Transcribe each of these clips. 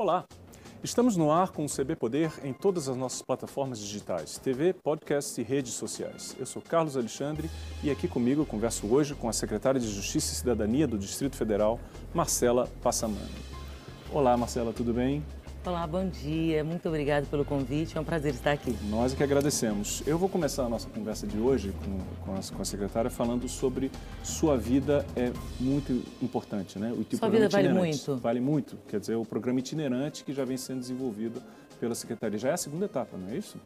Olá! Estamos no ar com o CB Poder em todas as nossas plataformas digitais, TV, podcast e redes sociais. Eu sou Carlos Alexandre e aqui comigo converso hoje com a secretária de Justiça e Cidadania do Distrito Federal, Marcela Passamani. Olá, Marcela, tudo bem? Olá, bom dia. Muito obrigado pelo convite. É um prazer estar aqui. Nós é que agradecemos. Eu vou começar a nossa conversa de hoje com, com, a, com a secretária falando sobre sua vida é muito importante, né? O sua vida vale muito. Vale muito. Quer dizer, o programa itinerante que já vem sendo desenvolvido pela secretaria. Já é a segunda etapa, não é isso?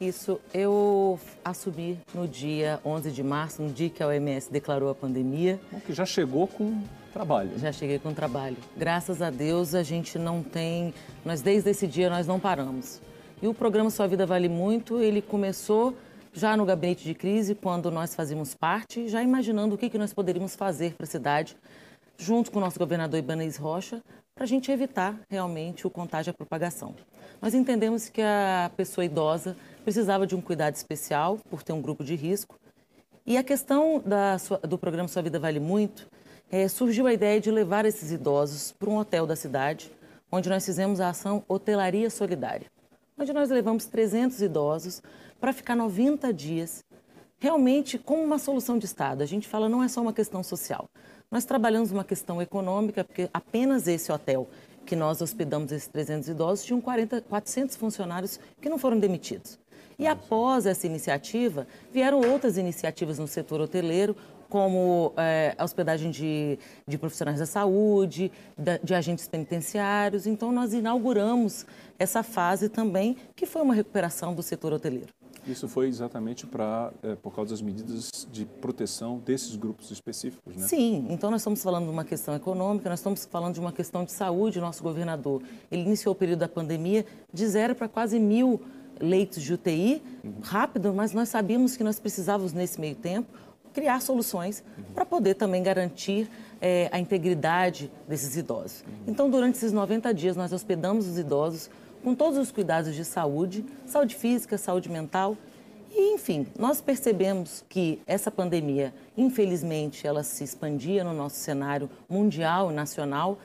Isso, eu assumi no dia 11 de março, no dia que a OMS declarou a pandemia. Bom, que já chegou com trabalho. Já cheguei com trabalho. Graças a Deus a gente não tem, nós desde esse dia nós não paramos. E o programa Sua Vida Vale Muito, ele começou já no gabinete de crise, quando nós fazíamos parte, já imaginando o que, que nós poderíamos fazer para a cidade, junto com o nosso governador Ibanez Rocha, para a gente evitar realmente o contágio e a propagação. Nós entendemos que a pessoa idosa precisava de um cuidado especial por ter um grupo de risco. E a questão da, do programa Sua Vida Vale Muito, é, surgiu a ideia de levar esses idosos para um hotel da cidade, onde nós fizemos a ação Hotelaria Solidária, onde nós levamos 300 idosos para ficar 90 dias, realmente como uma solução de Estado. A gente fala não é só uma questão social. Nós trabalhamos uma questão econômica, porque apenas esse hotel que nós hospedamos esses 300 idosos tinham 40, 400 funcionários que não foram demitidos. E após essa iniciativa, vieram outras iniciativas no setor hoteleiro, como é, a hospedagem de, de, profissionais da saúde, de, de agentes penitenciários. Então, nós inauguramos essa fase também, que foi uma recuperação do setor hoteleiro. Isso foi exatamente para é, por causa das medidas de proteção desses grupos específicos, né? Sim. Então nós estamos falando de uma questão econômica, nós estamos falando de uma questão de saúde. Nosso governador ele iniciou o período da pandemia de zero para quase mil leitos de UTI, uhum. rápido, mas nós sabíamos que nós precisávamos, nesse meio tempo, criar soluções para poder também garantir é, a integridade desses idosos. Então, durante esses 90 dias, nós hospedamos os idosos com todos os cuidados de saúde, saúde física, saúde mental. E, enfim, nós percebemos que essa pandemia, infelizmente, ela se expandia no nosso cenário mundial e nacional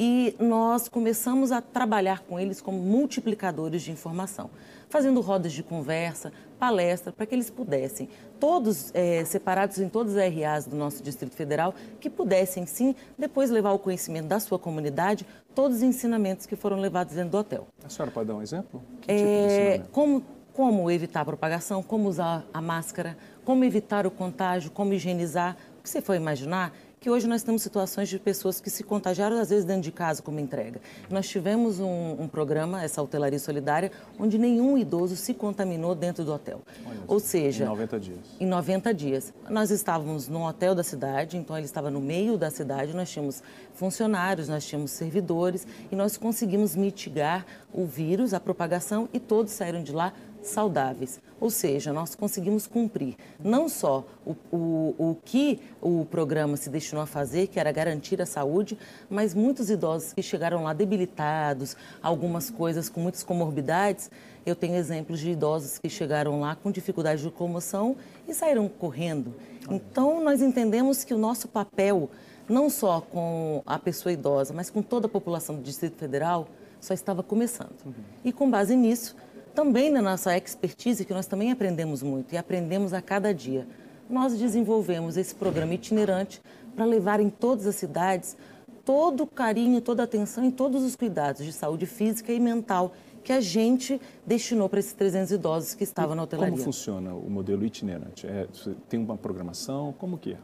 e nós começamos a trabalhar com eles como multiplicadores de informação, fazendo rodas de conversa, palestra, para que eles pudessem, todos é, separados em todos os RAs do nosso Distrito Federal, que pudessem sim depois levar ao conhecimento da sua comunidade todos os ensinamentos que foram levados dentro do hotel. A senhora pode dar um exemplo? Que é, tipo como, como evitar a propagação, como usar a máscara, como evitar o contágio, como higienizar. O que você for imaginar que hoje nós temos situações de pessoas que se contagiaram, às vezes, dentro de casa como entrega. Nós tivemos um, um programa, essa hotelaria solidária, onde nenhum idoso se contaminou dentro do hotel. Olha Ou seja... Em 90 dias. Em 90 dias. Nós estávamos num hotel da cidade, então ele estava no meio da cidade, nós tínhamos funcionários, nós tínhamos servidores, e nós conseguimos mitigar o vírus, a propagação, e todos saíram de lá saudáveis. Ou seja, nós conseguimos cumprir não só o, o, o que o programa se destinou a fazer, que era garantir a saúde, mas muitos idosos que chegaram lá debilitados, algumas coisas com muitas comorbidades. Eu tenho exemplos de idosos que chegaram lá com dificuldade de locomoção e saíram correndo. Então, nós entendemos que o nosso papel, não só com a pessoa idosa, mas com toda a população do Distrito Federal, só estava começando. Uhum. E com base nisso, também na nossa expertise, que nós também aprendemos muito e aprendemos a cada dia, nós desenvolvemos esse programa itinerante para levar em todas as cidades todo o carinho, toda a atenção e todos os cuidados de saúde física e mental que a gente destinou para esses 300 idosos que estavam e na hotelaria. Como funciona o modelo itinerante? É, tem uma programação? Como que é?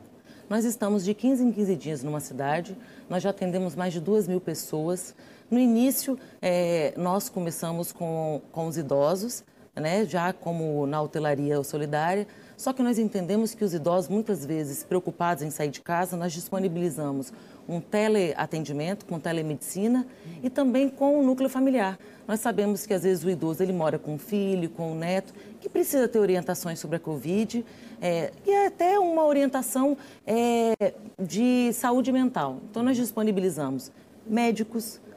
Nós estamos de 15 em 15 dias numa cidade, nós já atendemos mais de 2 mil pessoas. No início, é, nós começamos com, com os idosos, né, já como na hotelaria solidária, só que nós entendemos que os idosos, muitas vezes preocupados em sair de casa, nós disponibilizamos um teleatendimento com telemedicina e também com o núcleo familiar. Nós sabemos que às vezes o idoso ele mora com o filho, com o neto, que precisa ter orientações sobre a Covid é, e até uma orientação é, de saúde mental. Então nós disponibilizamos médicos, é,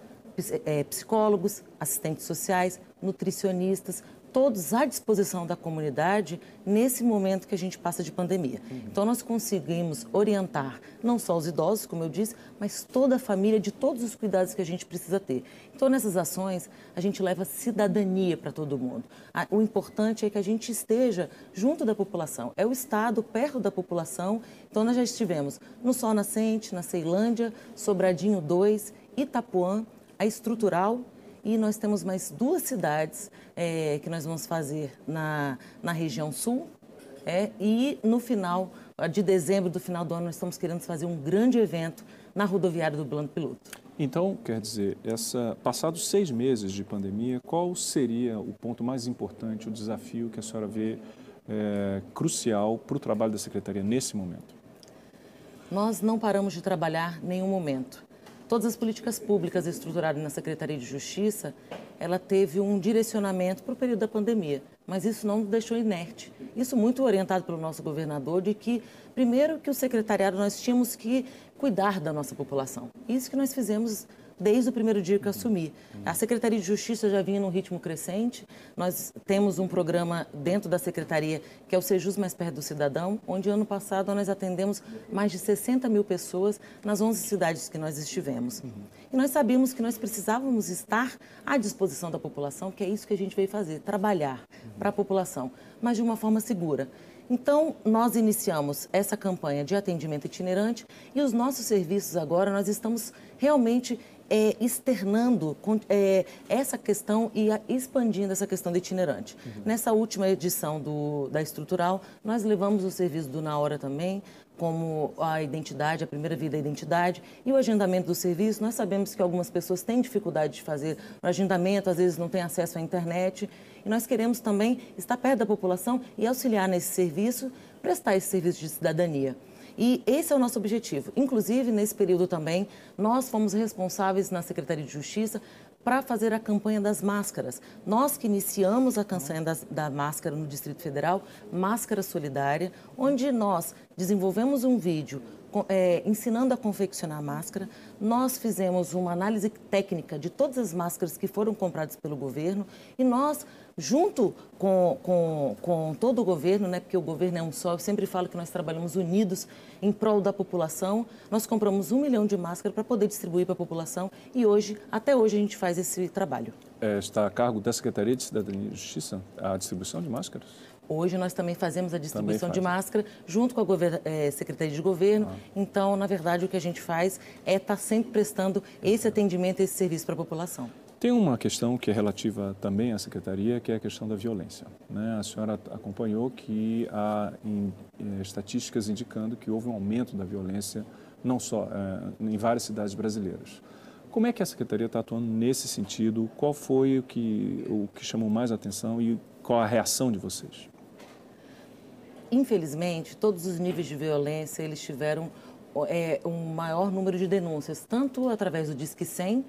psicólogos, assistentes sociais, nutricionistas, todos à disposição da comunidade nesse momento que a gente passa de pandemia. Uhum. Então, nós conseguimos orientar não só os idosos, como eu disse, mas toda a família de todos os cuidados que a gente precisa ter. Então, nessas ações, a gente leva cidadania para todo mundo. O importante é que a gente esteja junto da população. É o Estado perto da população. Então, nós já estivemos no Sol Nascente, na Ceilândia, Sobradinho 2, Itapuã, a Estrutural e nós temos mais duas cidades é, que nós vamos fazer na, na região sul. É, e no final de dezembro, do final do ano, nós estamos querendo fazer um grande evento na rodoviária do Plano Piloto. Então, quer dizer, essa, passados seis meses de pandemia, qual seria o ponto mais importante, o desafio que a senhora vê é, crucial para o trabalho da Secretaria nesse momento? Nós não paramos de trabalhar nenhum momento. Todas as políticas públicas estruturadas na Secretaria de Justiça, ela teve um direcionamento para o período da pandemia, mas isso não nos deixou inerte. Isso muito orientado pelo nosso governador de que, primeiro, que o secretariado nós tínhamos que cuidar da nossa população. Isso que nós fizemos desde o primeiro dia que assumi. A Secretaria de Justiça já vinha num ritmo crescente. Nós temos um programa dentro da Secretaria que é o Sejus Mais Perto do Cidadão, onde ano passado nós atendemos mais de 60 mil pessoas nas 11 cidades que nós estivemos. E nós sabíamos que nós precisávamos estar à disposição da população, que é isso que a gente veio fazer, trabalhar para a população, mas de uma forma segura. Então, nós iniciamos essa campanha de atendimento itinerante e os nossos serviços agora, nós estamos realmente é, externando é, essa questão e a, expandindo essa questão do itinerante. Uhum. Nessa última edição do, da Estrutural, nós levamos o serviço do Na Hora também, como a identidade, a primeira vida da identidade e o agendamento do serviço. Nós sabemos que algumas pessoas têm dificuldade de fazer o agendamento, às vezes não têm acesso à internet. E nós queremos também estar perto da população e auxiliar nesse serviço, prestar esse serviço de cidadania. E esse é o nosso objetivo. Inclusive, nesse período também, nós fomos responsáveis na Secretaria de Justiça para fazer a campanha das máscaras. Nós que iniciamos a campanha das, da máscara no Distrito Federal, Máscara Solidária, onde nós desenvolvemos um vídeo é, ensinando a confeccionar máscara. Nós fizemos uma análise técnica de todas as máscaras que foram compradas pelo governo e nós, junto com, com, com todo o governo, né, porque o governo é um só, eu sempre falo que nós trabalhamos unidos em prol da população, nós compramos um milhão de máscaras para poder distribuir para a população e hoje, até hoje, a gente faz esse trabalho. É, está a cargo da Secretaria de Cidadania e Justiça a distribuição de máscaras? Hoje nós também fazemos a distribuição de máscara junto com a é, Secretaria de Governo. Ah. Então, na verdade, o que a gente faz é estar tá sempre prestando esse atendimento, esse serviço para a população. Tem uma questão que é relativa também à Secretaria, que é a questão da violência. Né? A senhora acompanhou que há em, em, estatísticas indicando que houve um aumento da violência, não só é, em várias cidades brasileiras. Como é que a Secretaria está atuando nesse sentido? Qual foi o que, o que chamou mais atenção e qual a reação de vocês? infelizmente, todos os níveis de violência, eles tiveram é, um maior número de denúncias, tanto através do Disque 100,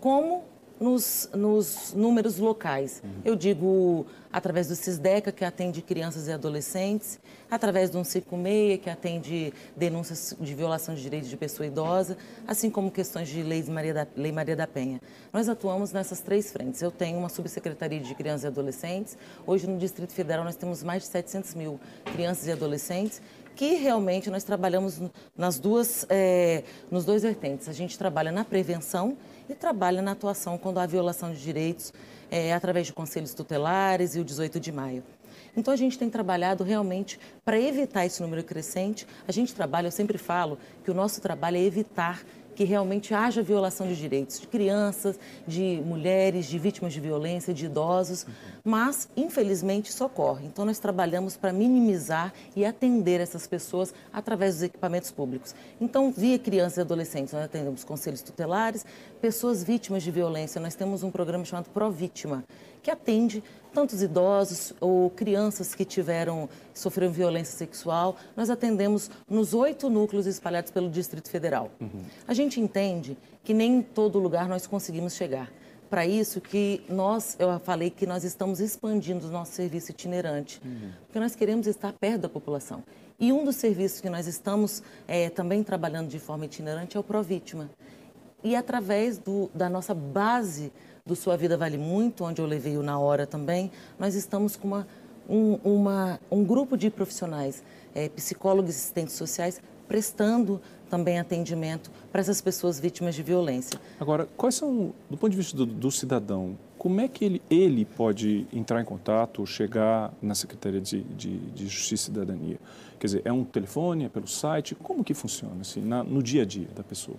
como nos, nos números locais. Uhum. Eu digo através do CISDECA, que atende crianças e adolescentes, através do 156, que atende denúncias de violação de direitos de pessoa idosa, assim como questões de Lei Maria da, Lei Maria da Penha. Nós atuamos nessas três frentes. Eu tenho uma subsecretaria de crianças e adolescentes. Hoje, no Distrito Federal, nós temos mais de 700 mil crianças e adolescentes que realmente nós trabalhamos nas duas, é, nos dois vertentes. A gente trabalha na prevenção e trabalha na atuação quando há violação de direitos é, através de conselhos tutelares e o 18 de maio. Então a gente tem trabalhado realmente para evitar esse número crescente. A gente trabalha, eu sempre falo que o nosso trabalho é evitar que realmente haja violação de direitos de crianças, de mulheres, de vítimas de violência, de idosos, mas infelizmente isso ocorre. Então nós trabalhamos para minimizar e atender essas pessoas através dos equipamentos públicos. Então, via crianças e adolescentes, nós atendemos conselhos tutelares, pessoas vítimas de violência, nós temos um programa chamado Pro Vítima, que atende tantos idosos ou crianças que tiveram sofreram violência sexual. Nós atendemos nos oito núcleos espalhados pelo Distrito Federal. Uhum. A gente entende que nem em todo lugar nós conseguimos chegar. Para isso que nós, eu falei que nós estamos expandindo o nosso serviço itinerante, uhum. porque nós queremos estar perto da população. E um dos serviços que nós estamos é, também trabalhando de forma itinerante é o Provítima. E através do, da nossa base do Sua Vida Vale Muito, onde eu levei o Na Hora também, nós estamos com uma, um, uma, um grupo de profissionais, é, psicólogos e assistentes sociais, prestando também atendimento para essas pessoas vítimas de violência. Agora, quais são, do ponto de vista do, do cidadão, como é que ele, ele pode entrar em contato chegar na Secretaria de, de, de, Justiça e Cidadania? Quer dizer, é um telefone, é pelo site? Como que funciona assim, na, no dia a dia da pessoa?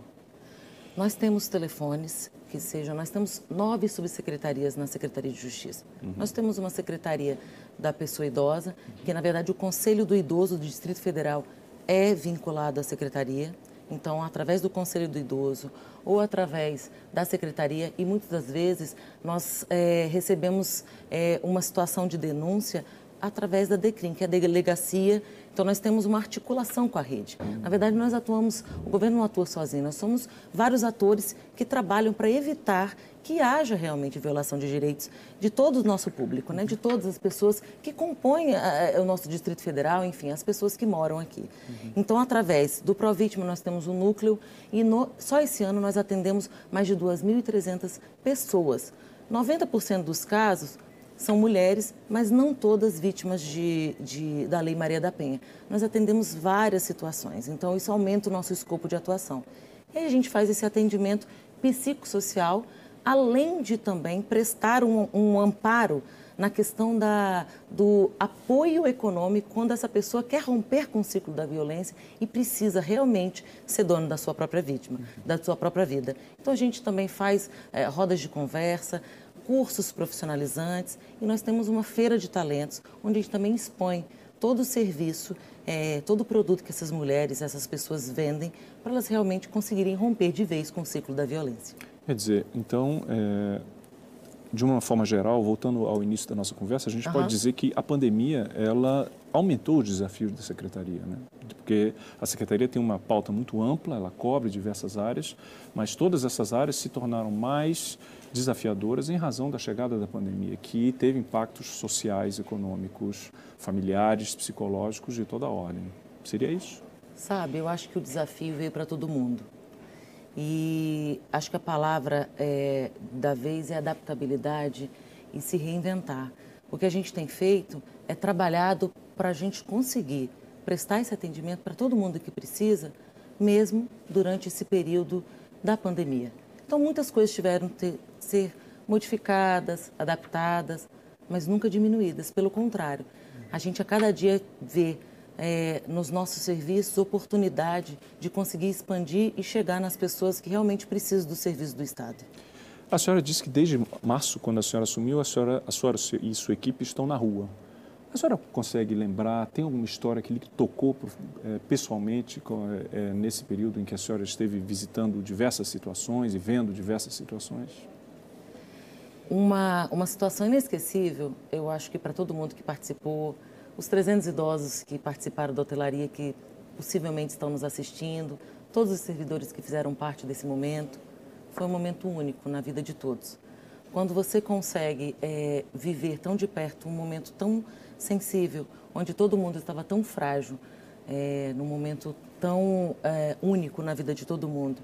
Nós temos telefones que sejam, nós temos nove subsecretarias na Secretaria de Justiça. Uhum. Nós temos uma secretaria da pessoa idosa, que na verdade o Conselho do Idoso do Distrito Federal é vinculado à secretaria. Então, através do Conselho do Idoso ou através da secretaria, e muitas das vezes nós é, recebemos é, uma situação de denúncia através da DECRIM, que é a Delegacia então, nós temos uma articulação com a rede. Na verdade, nós atuamos, o governo não atua sozinho, nós somos vários atores que trabalham para evitar que haja realmente violação de direitos de todo o nosso público, né? de todas as pessoas que compõem a, eh, a, o nosso Distrito Federal, enfim, as pessoas que moram aqui. Uhum. Então, através do Provítima, nós temos um núcleo e no, só esse ano nós atendemos mais de 2.300 pessoas. 90% dos casos são mulheres, mas não todas vítimas de, de, da Lei Maria da Penha. Nós atendemos várias situações, então isso aumenta o nosso escopo de atuação. E a gente faz esse atendimento psicossocial, além de também prestar um, um amparo na questão da, do apoio econômico quando essa pessoa quer romper com o ciclo da violência e precisa realmente ser dono da sua própria vítima, da sua própria vida. Então a gente também faz é, rodas de conversa, cursos profissionalizantes e nós temos uma feira de talentos, onde a gente também expõe todo o serviço, é, todo o produto que essas mulheres, essas pessoas vendem, para elas realmente conseguirem romper de vez com o ciclo da violência. Quer dizer, então, é, de uma forma geral, voltando ao início da nossa conversa, a gente uhum. pode dizer que a pandemia, ela aumentou os desafios da secretaria, né? Porque a secretaria tem uma pauta muito ampla, ela cobre diversas áreas, mas todas essas áreas se tornaram mais desafiadoras em razão da chegada da pandemia, que teve impactos sociais, econômicos, familiares, psicológicos de toda ordem. Seria isso? Sabe, eu acho que o desafio veio para todo mundo. E acho que a palavra é, da vez é adaptabilidade e se reinventar. O que a gente tem feito é trabalhado para a gente conseguir prestar esse atendimento para todo mundo que precisa, mesmo durante esse período da pandemia. Então, muitas coisas tiveram que ser modificadas, adaptadas, mas nunca diminuídas. Pelo contrário, a gente a cada dia vê é, nos nossos serviços oportunidade de conseguir expandir e chegar nas pessoas que realmente precisam do serviço do Estado. A senhora disse que desde março, quando a senhora assumiu, a senhora, a senhora e sua equipe estão na rua. A senhora consegue lembrar, tem alguma história que lhe tocou é, pessoalmente é, nesse período em que a senhora esteve visitando diversas situações e vendo diversas situações? Uma, uma situação inesquecível, eu acho que para todo mundo que participou, os 300 idosos que participaram da hotelaria, que possivelmente estão nos assistindo, todos os servidores que fizeram parte desse momento, foi um momento único na vida de todos. Quando você consegue é, viver tão de perto um momento tão sensível, onde todo mundo estava tão frágil, é, num momento tão é, único na vida de todo mundo,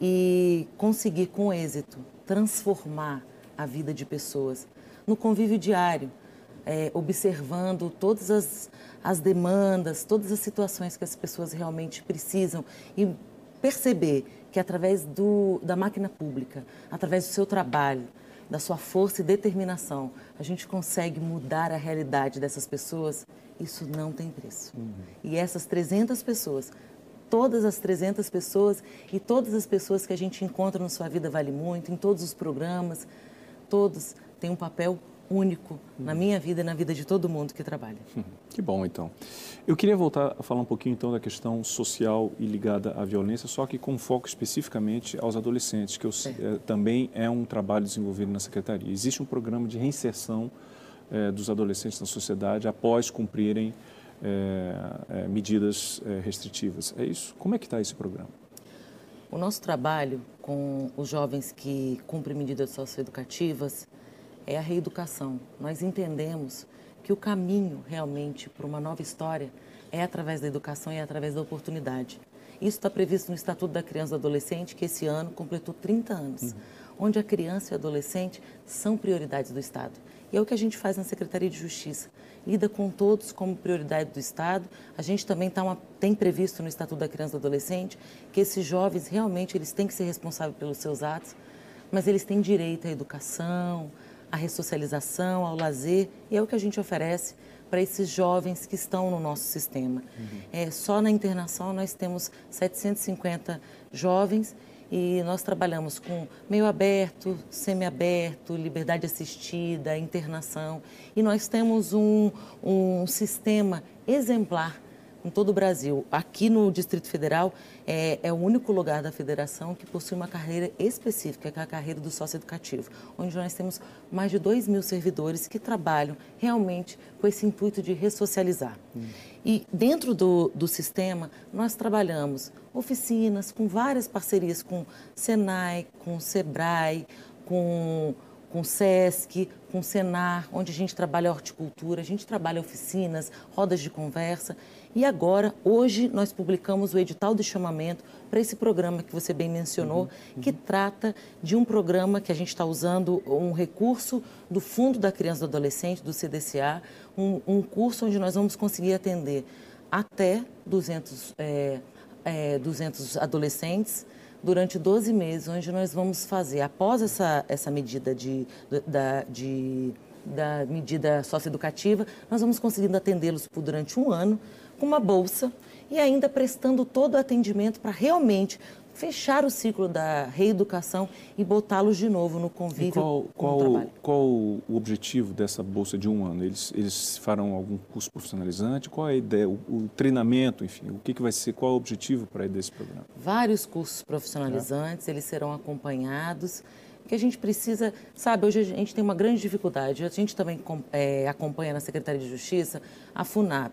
e conseguir com êxito transformar a vida de pessoas. No convívio diário, é, observando todas as, as demandas, todas as situações que as pessoas realmente precisam e perceber que através do, da máquina pública, através do seu trabalho, da sua força e determinação, a gente consegue mudar a realidade dessas pessoas, isso não tem preço. Uhum. E essas 300 pessoas, todas as 300 pessoas e todas as pessoas que a gente encontra no Sua Vida Vale Muito, em todos os programas, todos têm um papel único na minha vida e na vida de todo mundo que trabalha. Que bom, então. Eu queria voltar a falar um pouquinho, então, da questão social e ligada à violência, só que com foco especificamente aos adolescentes, que eu, é, também é um trabalho desenvolvido na Secretaria. Existe um programa de reinserção é, dos adolescentes na sociedade após cumprirem é, medidas restritivas. É isso? Como é que está esse programa? O nosso trabalho com os jovens que cumprem medidas socioeducativas é a reeducação. Nós entendemos que o caminho realmente para uma nova história é através da educação e é através da oportunidade. Isso está previsto no Estatuto da Criança e do Adolescente, que esse ano completou 30 anos, uhum. onde a criança e o adolescente são prioridades do Estado. E é o que a gente faz na Secretaria de Justiça. Lida com todos como prioridade do Estado. A gente também tá uma, tem previsto no Estatuto da Criança e do Adolescente que esses jovens realmente eles têm que ser responsáveis pelos seus atos, mas eles têm direito à educação, à ressocialização, ao lazer, e é o que a gente oferece para esses jovens que estão no nosso sistema. Uhum. É, só na internação nós temos 750 jovens e nós trabalhamos com meio aberto, semiaberto, liberdade assistida, internação. E nós temos um, um sistema exemplar em todo o Brasil. Aqui no Distrito Federal é, é, o único lugar da federação que possui uma carreira específica, que é a carreira do sócio educativo, onde nós temos mais de 2 mil servidores que trabalham realmente com esse intuito de ressocializar. Hum. E dentro do, do sistema, nós trabalhamos oficinas com várias parcerias com Senai, com Sebrae, com com SESC, com Senar, onde a gente trabalha horticultura, a gente trabalha oficinas, rodas de conversa. E agora, hoje, nós publicamos o edital de chamamento para esse programa que você bem mencionou, uhum, uhum. que trata de um programa que a gente está usando um recurso do Fundo da Criança e do Adolescente, do CDCA, um, um curso onde nós vamos conseguir atender até 200, é, é, 200 adolescentes durante 12 meses, onde nós vamos fazer, após essa, essa medida de, da, de, da medida socioeducativa, nós vamos conseguindo atendê-los por durante um ano com uma bolsa e ainda prestando todo o atendimento para realmente fechar o ciclo da reeducação e botá-los de novo no convívio e qual, qual, trabalho. Qual o objetivo dessa bolsa de um ano? Eles, eles farão algum curso profissionalizante? Qual é a ideia, o, o treinamento, enfim, o que, que vai ser, qual é o objetivo para desse programa? Vários cursos profissionalizantes, é. eles serão acompanhados que a gente precisa, sabe, hoje a gente tem uma grande dificuldade, a gente também é, acompanha na Secretaria de Justiça a FUNAP,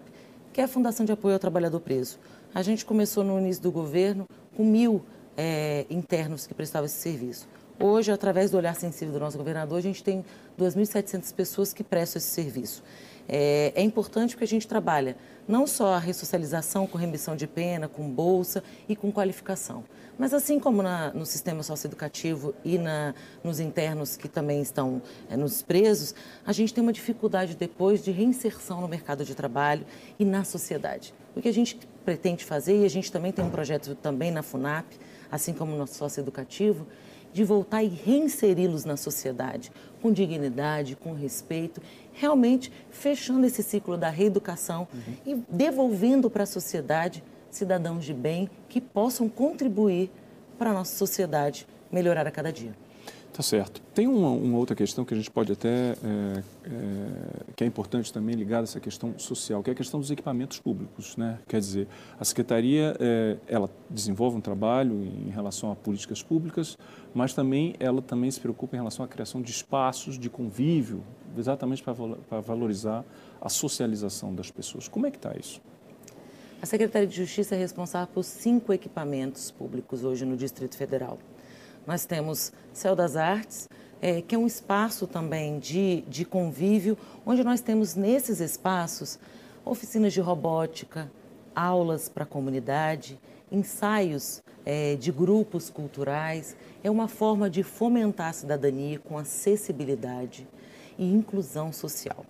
que é a Fundação de Apoio ao Trabalhador Preso. A gente começou no início do governo com mil é, internos que prestavam esse serviço. Hoje, através do olhar sensível do nosso governador, a gente tem 2.700 pessoas que prestam esse serviço. É, é, importante porque a gente trabalha não só a ressocialização com remissão de pena, com bolsa e com qualificação, mas assim como na, no sistema socioeducativo e na, nos internos que também estão é, nos presos, a gente tem uma dificuldade depois de reinserção no mercado de trabalho e na sociedade. O que a gente pretende fazer, e a gente também tem um projeto também na FUNAP, assim como no socioeducativo, de voltar e reinseri-los na sociedade, com dignidade, com respeito, realmente fechando esse ciclo da reeducação uhum. e devolvendo para a sociedade cidadãos de bem que possam contribuir para a nossa sociedade melhorar a cada dia. Tá certo. Tem uma, uma, outra questão que a gente pode até, é, é, que é importante também ligada a essa questão social, que é a questão dos equipamentos públicos, né? Quer dizer, a Secretaria, é, ela desenvolve um trabalho em relação a políticas públicas, mas também ela também se preocupa em relação à criação de espaços de convívio, exatamente para valorizar a socialização das pessoas. Como é que está isso? A Secretaria de Justiça é responsável por cinco equipamentos públicos hoje no Distrito Federal. Nós temos Céu das Artes, é, que é um espaço também de, de convívio, onde nós temos nesses espaços oficinas de robótica, aulas para a comunidade, ensaios é, de grupos culturais. É uma forma de fomentar a cidadania com acessibilidade e inclusão social.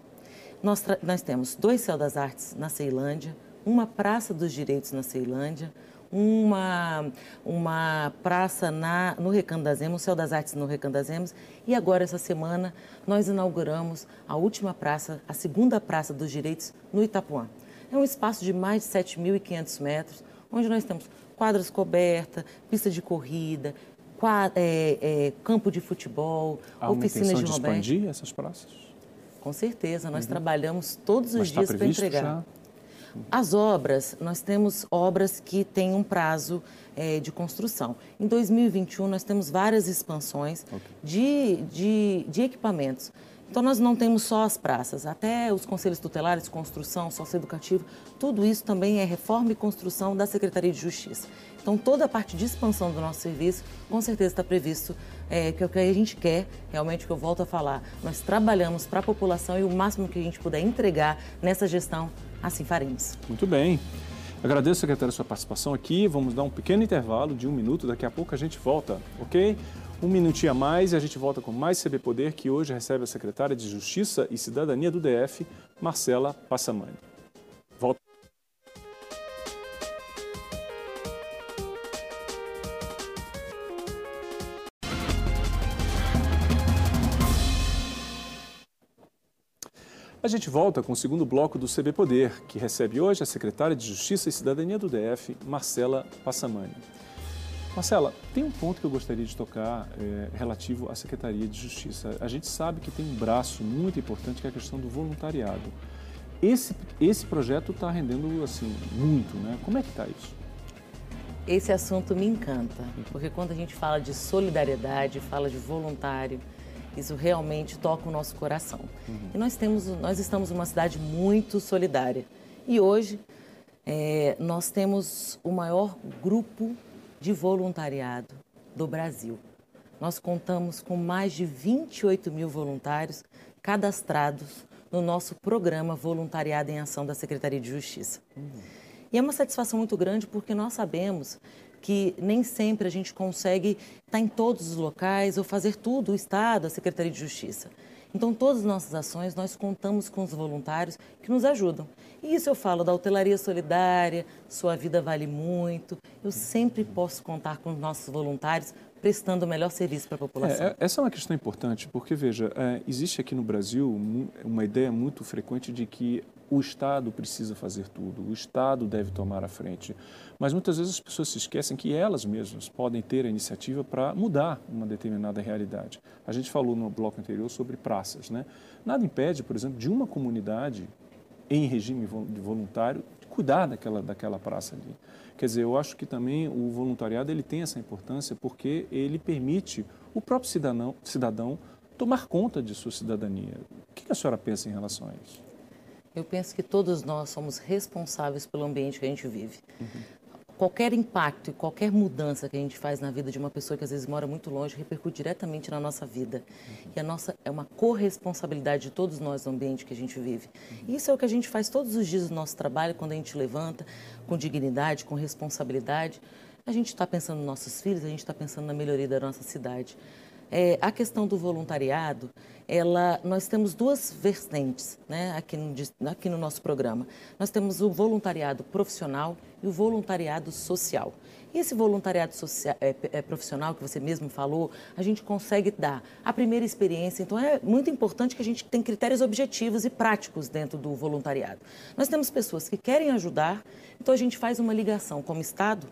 Nós, nós temos dois Céu das Artes na Ceilândia, uma Praça dos Direitos na Ceilândia, uma, uma praça na, no Recanto das Emas, o Céu das Artes no Recanto das Emas, e agora, essa semana, nós inauguramos a última praça, a segunda Praça dos Direitos, no Itapuã. É um espaço de mais de 7.500 metros, onde nós temos quadras cobertas, pista de corrida, quadra, é, é, campo de futebol, Há oficinas de, de expandir essas praças? Com certeza, nós uhum. trabalhamos todos os Mas tá dias para entregar. Já? As obras, nós temos obras que têm um prazo é, de construção. Em 2021, nós temos várias expansões okay. de, de, de equipamentos. Então, nós não temos só as praças, até os conselhos tutelares, construção, socioeducativo, tudo isso também é reforma e construção da Secretaria de Justiça. Então, toda a parte de expansão do nosso serviço, com certeza está previsto, é, que é o que a gente quer, realmente, que eu volto a falar. Nós trabalhamos para a população e o máximo que a gente puder entregar nessa gestão, assim faremos. Muito bem. Agradeço, secretário, a sua participação aqui. Vamos dar um pequeno intervalo de um minuto. Daqui a pouco a gente volta, ok? Um minutinho a mais e a gente volta com mais CB Poder, que hoje recebe a secretária de Justiça e Cidadania do DF, Marcela Passamani. A gente volta com o segundo bloco do CB Poder, que recebe hoje a secretária de Justiça e Cidadania do DF, Marcela Passamani. Marcela, tem um ponto que eu gostaria de tocar é, relativo à Secretaria de Justiça. A gente sabe que tem um braço muito importante que é a questão do voluntariado. Esse, esse projeto está rendendo assim muito, né? Como é que está isso? Esse assunto me encanta, porque quando a gente fala de solidariedade, fala de voluntário, isso realmente toca o nosso coração. Uhum. E nós, temos, nós estamos numa cidade muito solidária. E hoje é, nós temos o maior grupo de voluntariado do Brasil. Nós contamos com mais de 28 mil voluntários cadastrados no nosso programa Voluntariado em Ação da Secretaria de Justiça. Uhum. E é uma satisfação muito grande porque nós sabemos que nem sempre a gente consegue estar em todos os locais ou fazer tudo, o Estado, a Secretaria de Justiça. Então, todas as nossas ações, nós contamos com os voluntários que nos ajudam. E isso eu falo da hotelaria solidária, sua vida vale muito. Eu sempre posso contar com os nossos voluntários prestando o melhor serviço para a população. É, essa é uma questão importante, porque, veja, é, existe aqui no Brasil uma ideia muito frequente de que o Estado precisa fazer tudo, o Estado deve tomar a frente. Mas muitas vezes as pessoas se esquecem que elas mesmas podem ter a iniciativa para mudar uma determinada realidade. A gente falou no bloco anterior sobre praças. Né? Nada impede, por exemplo, de uma comunidade em regime voluntário cuidar daquela, daquela praça ali. Quer dizer, eu acho que também o voluntariado ele tem essa importância porque ele permite o próprio cidadão, cidadão tomar conta de sua cidadania. O que a senhora pensa em relação a isso? Eu penso que todos nós somos responsáveis pelo ambiente que a gente vive. Uhum. Qualquer impacto e qualquer mudança que a gente faz na vida de uma pessoa que às vezes mora muito longe repercute diretamente na nossa vida. Uhum. E a nossa é uma corresponsabilidade de todos nós no ambiente que a gente vive. Uhum. Isso é o que a gente faz todos os dias no nosso trabalho, quando a gente levanta com dignidade, com responsabilidade. A gente está pensando nos nossos filhos, a gente está pensando na melhoria da nossa cidade. É, a questão do voluntariado, ela, nós temos duas vertentes né, aqui, no, aqui no nosso programa. Nós temos o voluntariado profissional e o voluntariado social. E esse voluntariado social, é, é, profissional que você mesmo falou, a gente consegue dar a primeira experiência. Então, é muito importante que a gente tenha critérios objetivos e práticos dentro do voluntariado. Nós temos pessoas que querem ajudar, então a gente faz uma ligação como Estado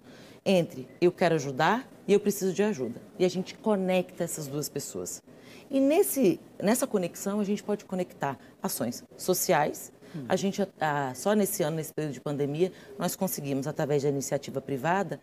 entre eu quero ajudar e eu preciso de ajuda. E a gente conecta essas duas pessoas. E nesse, nessa conexão, a gente pode conectar ações sociais. A gente, a, só nesse ano, nesse período de pandemia, nós conseguimos, através da iniciativa privada,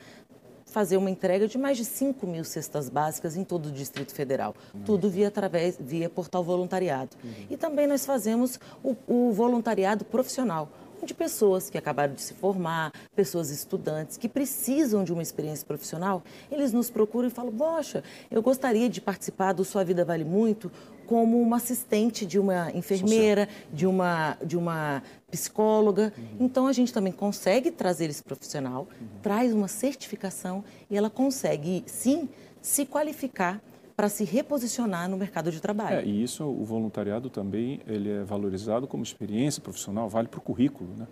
fazer uma entrega de mais de 5 mil cestas básicas em todo o Distrito Federal. Tudo via, através, via portal voluntariado. Uhum. E também nós fazemos o, o voluntariado profissional de pessoas que acabaram de se formar, pessoas estudantes que precisam de uma experiência profissional, eles nos procuram e falam: Poxa, eu gostaria de participar do Sua Vida Vale Muito como uma assistente de uma enfermeira, de uma, de uma psicóloga. Uhum. Então a gente também consegue trazer esse profissional, uhum. traz uma certificação e ela consegue sim se qualificar para se reposicionar no mercado de trabalho. É, e isso, o voluntariado também, ele é valorizado como experiência profissional, vale para o currículo, né?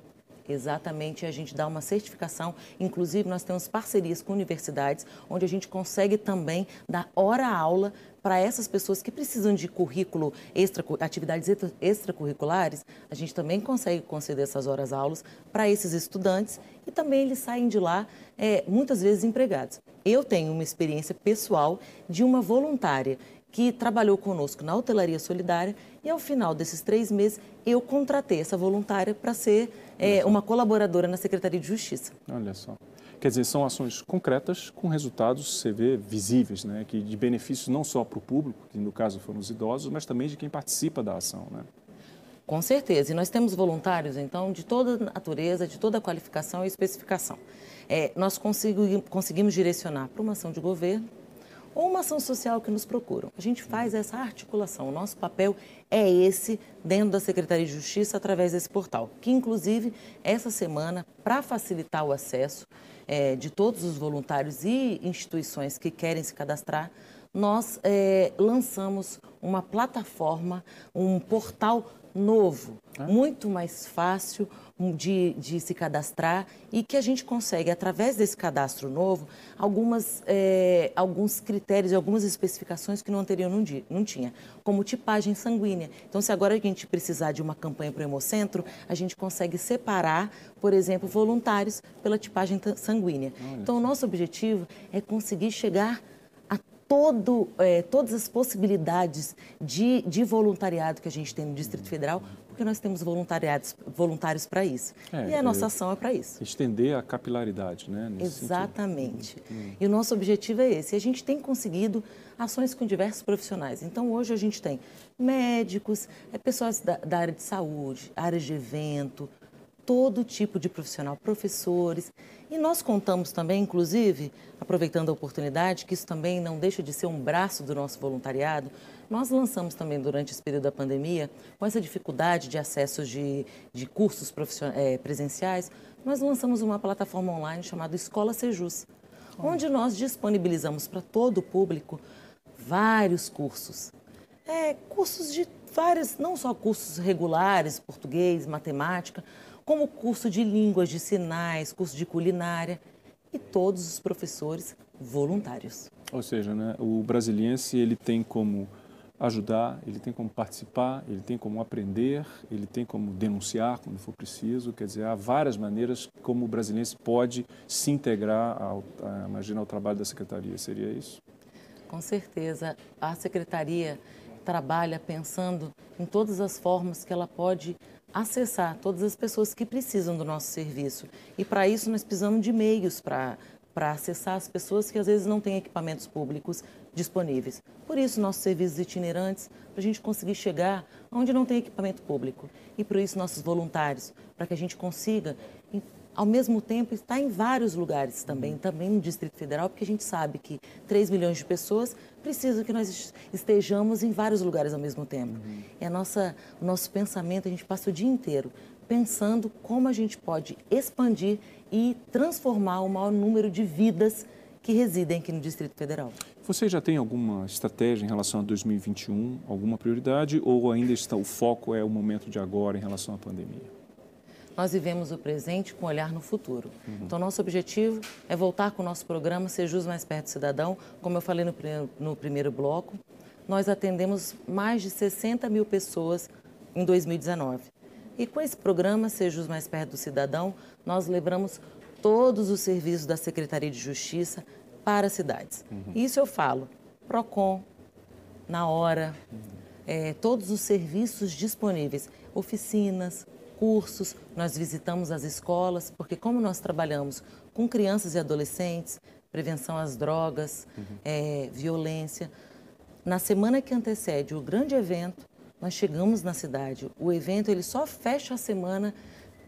Exatamente, a gente dá uma certificação, inclusive nós temos parcerias com universidades, onde a gente consegue também dar hora-aula para essas pessoas que precisam de currículo, extra, atividades extracurriculares, a gente também consegue conceder essas horas-aulas para esses estudantes e também eles saem de lá é, muitas vezes empregados. Eu tenho uma experiência pessoal de uma voluntária que trabalhou conosco na hotelaria solidária e ao final desses três meses eu contratei essa voluntária para ser é, uma colaboradora na Secretaria de Justiça. Olha só. Quer dizer, são ações concretas com resultados, você vê, visíveis, né? que de benefícios não só para o público, que no caso foram os idosos, mas também de quem participa da ação. Né? Com certeza. E nós temos voluntários, então, de toda natureza, de toda qualificação e especificação. É, nós conseguimos direcionar para uma ação de governo, ou uma ação social que nos procuram. A gente faz essa articulação. O nosso papel é esse dentro da Secretaria de Justiça através desse portal, que inclusive essa semana, para facilitar o acesso é, de todos os voluntários e instituições que querem se cadastrar, nós é, lançamos uma plataforma, um portal novo, muito mais fácil de, de, se cadastrar e que a gente consegue, através desse cadastro novo, algumas, é, alguns critérios e algumas especificações que no anterior não, não tinha, como tipagem sanguínea. Então, se agora a gente precisar de uma campanha para o Hemocentro, a gente consegue separar, por exemplo, voluntários pela tipagem sanguínea. Então, o nosso objetivo é conseguir chegar todo, é, todas as possibilidades de, de, voluntariado que a gente tem no Distrito Federal, porque nós temos voluntariados, voluntários para isso. É, e a nossa é, ação é para isso. Estender a capilaridade, né? Exatamente. Hum. E o nosso objetivo é esse. E a gente tem conseguido ações com diversos profissionais. Então, hoje a gente tem médicos, é, pessoas da, da área de saúde, áreas de evento, todo tipo de profissional, professores. E nós contamos também, inclusive, aproveitando a oportunidade, que isso também não deixa de ser um braço do nosso voluntariado, nós lançamos também durante esse período da pandemia, com essa dificuldade de acesso de, de cursos é, presenciais, nós lançamos uma plataforma online chamada Escola Sejus, onde nós disponibilizamos para todo o público vários cursos. É, cursos de vários, não só cursos regulares, português, matemática, como curso de línguas, de sinais, curso de culinária e todos os professores voluntários. Ou seja, né, o brasiliense ele tem como ajudar, ele tem como participar, ele tem como aprender, ele tem como denunciar quando for preciso. Quer dizer, há várias maneiras como o brasiliense pode se integrar ao, a, imagina, ao trabalho da secretaria. Seria isso? Com certeza. A secretaria trabalha pensando em todas as formas que ela pode acessar todas as pessoas que precisam do nosso serviço. E para isso nós precisamos de meios para para acessar as pessoas que às vezes não têm equipamentos públicos disponíveis. Por isso, nossos serviços itinerantes, para a gente conseguir chegar onde não tem equipamento público. E por isso, nossos voluntários, para que a gente consiga ao mesmo tempo está em vários lugares também, também no Distrito Federal, porque a gente sabe que 3 milhões de pessoas precisam que nós estejamos em vários lugares ao mesmo tempo. Uhum. É a nossa, o nosso pensamento, a gente passa o dia inteiro pensando como a gente pode expandir e transformar o maior número de vidas que residem aqui no Distrito Federal. Você já tem alguma estratégia em relação a 2021, alguma prioridade ou ainda está o foco é o momento de agora em relação à pandemia? nós vivemos o presente com olhar no futuro. Uhum. Então, nosso objetivo é voltar com o nosso programa Ser Jus Mais Perto do Cidadão. Como eu falei no, no primeiro bloco, nós atendemos mais de 60 mil pessoas em 2019. E com esse programa Ser Jus Mais Perto do Cidadão, nós levamos todos os serviços da Secretaria de Justiça para as cidades. Uhum. Isso eu falo, PROCON, na hora, uhum. é, todos os serviços disponíveis, oficinas, cursos, nós visitamos as escolas, porque como nós trabalhamos com crianças e adolescentes, prevenção às drogas, uhum. é, violência, na semana que antecede o grande evento, nós chegamos na cidade. O evento ele só fecha a semana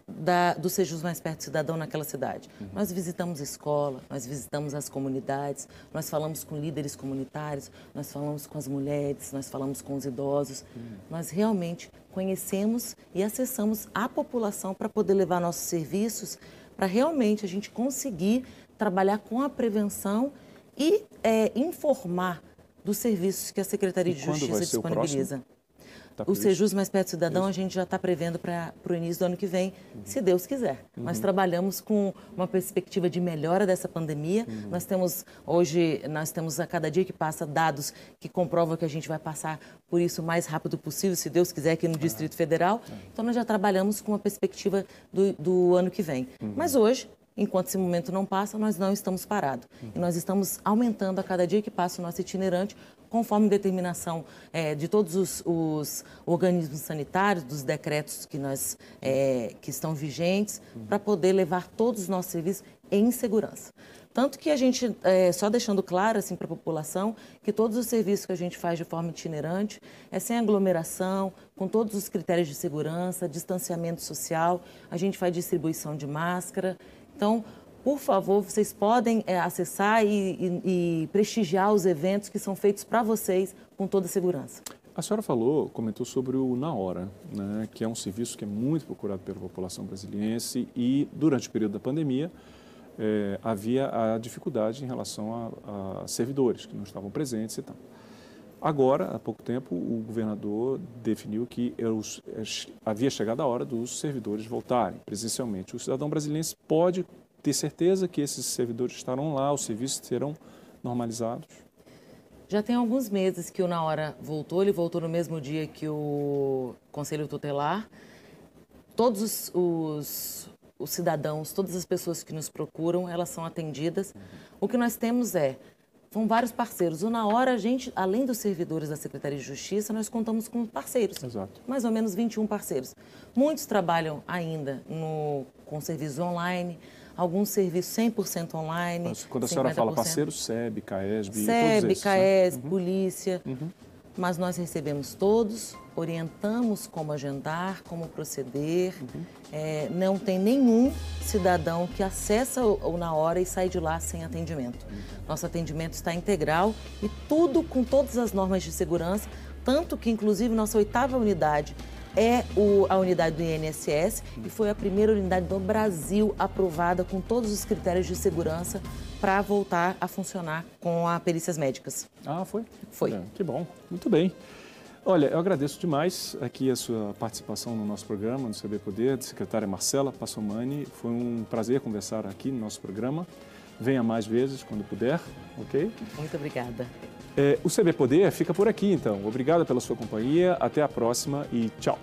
da, do Sejus Mais Perto do Cidadão naquela cidade. Uhum. Nós visitamos escola, nós visitamos as comunidades, nós falamos com líderes comunitários, nós falamos com as mulheres, nós falamos com os idosos. Uhum. Nós realmente conhecemos e acessamos a população para poder levar nossos serviços, para realmente a gente conseguir trabalhar com a prevenção e é, informar dos serviços que a Secretaria e de Justiça disponibiliza. Tá o Sejus Mais Perto do Cidadão Isso. a gente já está prevendo para o início do ano que vem, uhum. se Deus quiser. Uhum. Nós trabalhamos com uma perspectiva de melhora dessa pandemia. Uhum. Nós temos hoje, nós temos a cada dia que passa dados que comprovam que a gente vai passar por isso o mais rápido possível, se Deus quiser, aqui no Distrito Federal. É. Então nós já trabalhamos com uma perspectiva do, do ano que vem. Uhum. Mas hoje enquanto esse momento não passa, nós não estamos parados. Uhum. E nós estamos aumentando a cada dia que passa o nosso itinerante, conforme determinação é, de todos os, os, organismos sanitários, dos decretos que, nós, é, que estão vigentes, uhum. para poder levar todos os nossos serviços em segurança. Tanto que a gente, é, só deixando claro assim, para a população, que todos os serviços que a gente faz de forma itinerante é sem aglomeração, com todos os critérios de segurança, distanciamento social, a gente faz distribuição de máscara. Então, por favor, vocês podem é, acessar e, e, e prestigiar os eventos que são feitos para vocês com toda segurança. A senhora falou, comentou sobre o Na Hora, né, que é um serviço que é muito procurado pela população brasiliense e durante o período da pandemia é, havia a dificuldade em relação a, a, servidores que não estavam presentes e tal. Agora, há pouco tempo, o governador definiu que os, havia chegado a hora dos servidores voltarem presencialmente. O cidadão brasileiro pode ter certeza que esses servidores estarão lá, os serviços serão normalizados? Já tem alguns meses que o Na Hora voltou, ele voltou no mesmo dia que o Conselho Tutelar. Todos os, os, os cidadãos, todas as pessoas que nos procuram, elas são atendidas. O que nós temos é são vários parceiros. O Na Hora, a gente, além dos servidores da Secretaria de Justiça, nós contamos com parceiros. Exato. Mais ou menos 21 parceiros. Muitos trabalham ainda no, com serviços online, alguns serviços 100% online. Mas quando a senhora fala parceiros, SEB, CAESB, SEB, todos esses, CAESB, né? Polícia. Uhum. Mas nós recebemos todos, orientamos como agendar, como proceder. Uhum. É, não tem nenhum cidadão que acessa o, na hora e sai de lá sem atendimento. Uhum. Nosso atendimento está integral e tudo com todas as normas de segurança, tanto que, inclusive, nossa oitava unidade é o, a unidade do INSS e foi a primeira unidade do Brasil aprovada com todos os critérios de segurança para voltar a funcionar com a perícias médicas. Ah, foi? Foi. É, que bom, muito bem. Olha, eu agradeço demais aqui a sua participação no nosso programa, no CB Poder, secretária Marcela Passomani. Foi um prazer conversar aqui no nosso programa. Venha mais vezes quando puder, ok? Muito obrigada. É, o CB Poder fica por aqui, então. Obrigado pela sua companhia, até a próxima e tchau.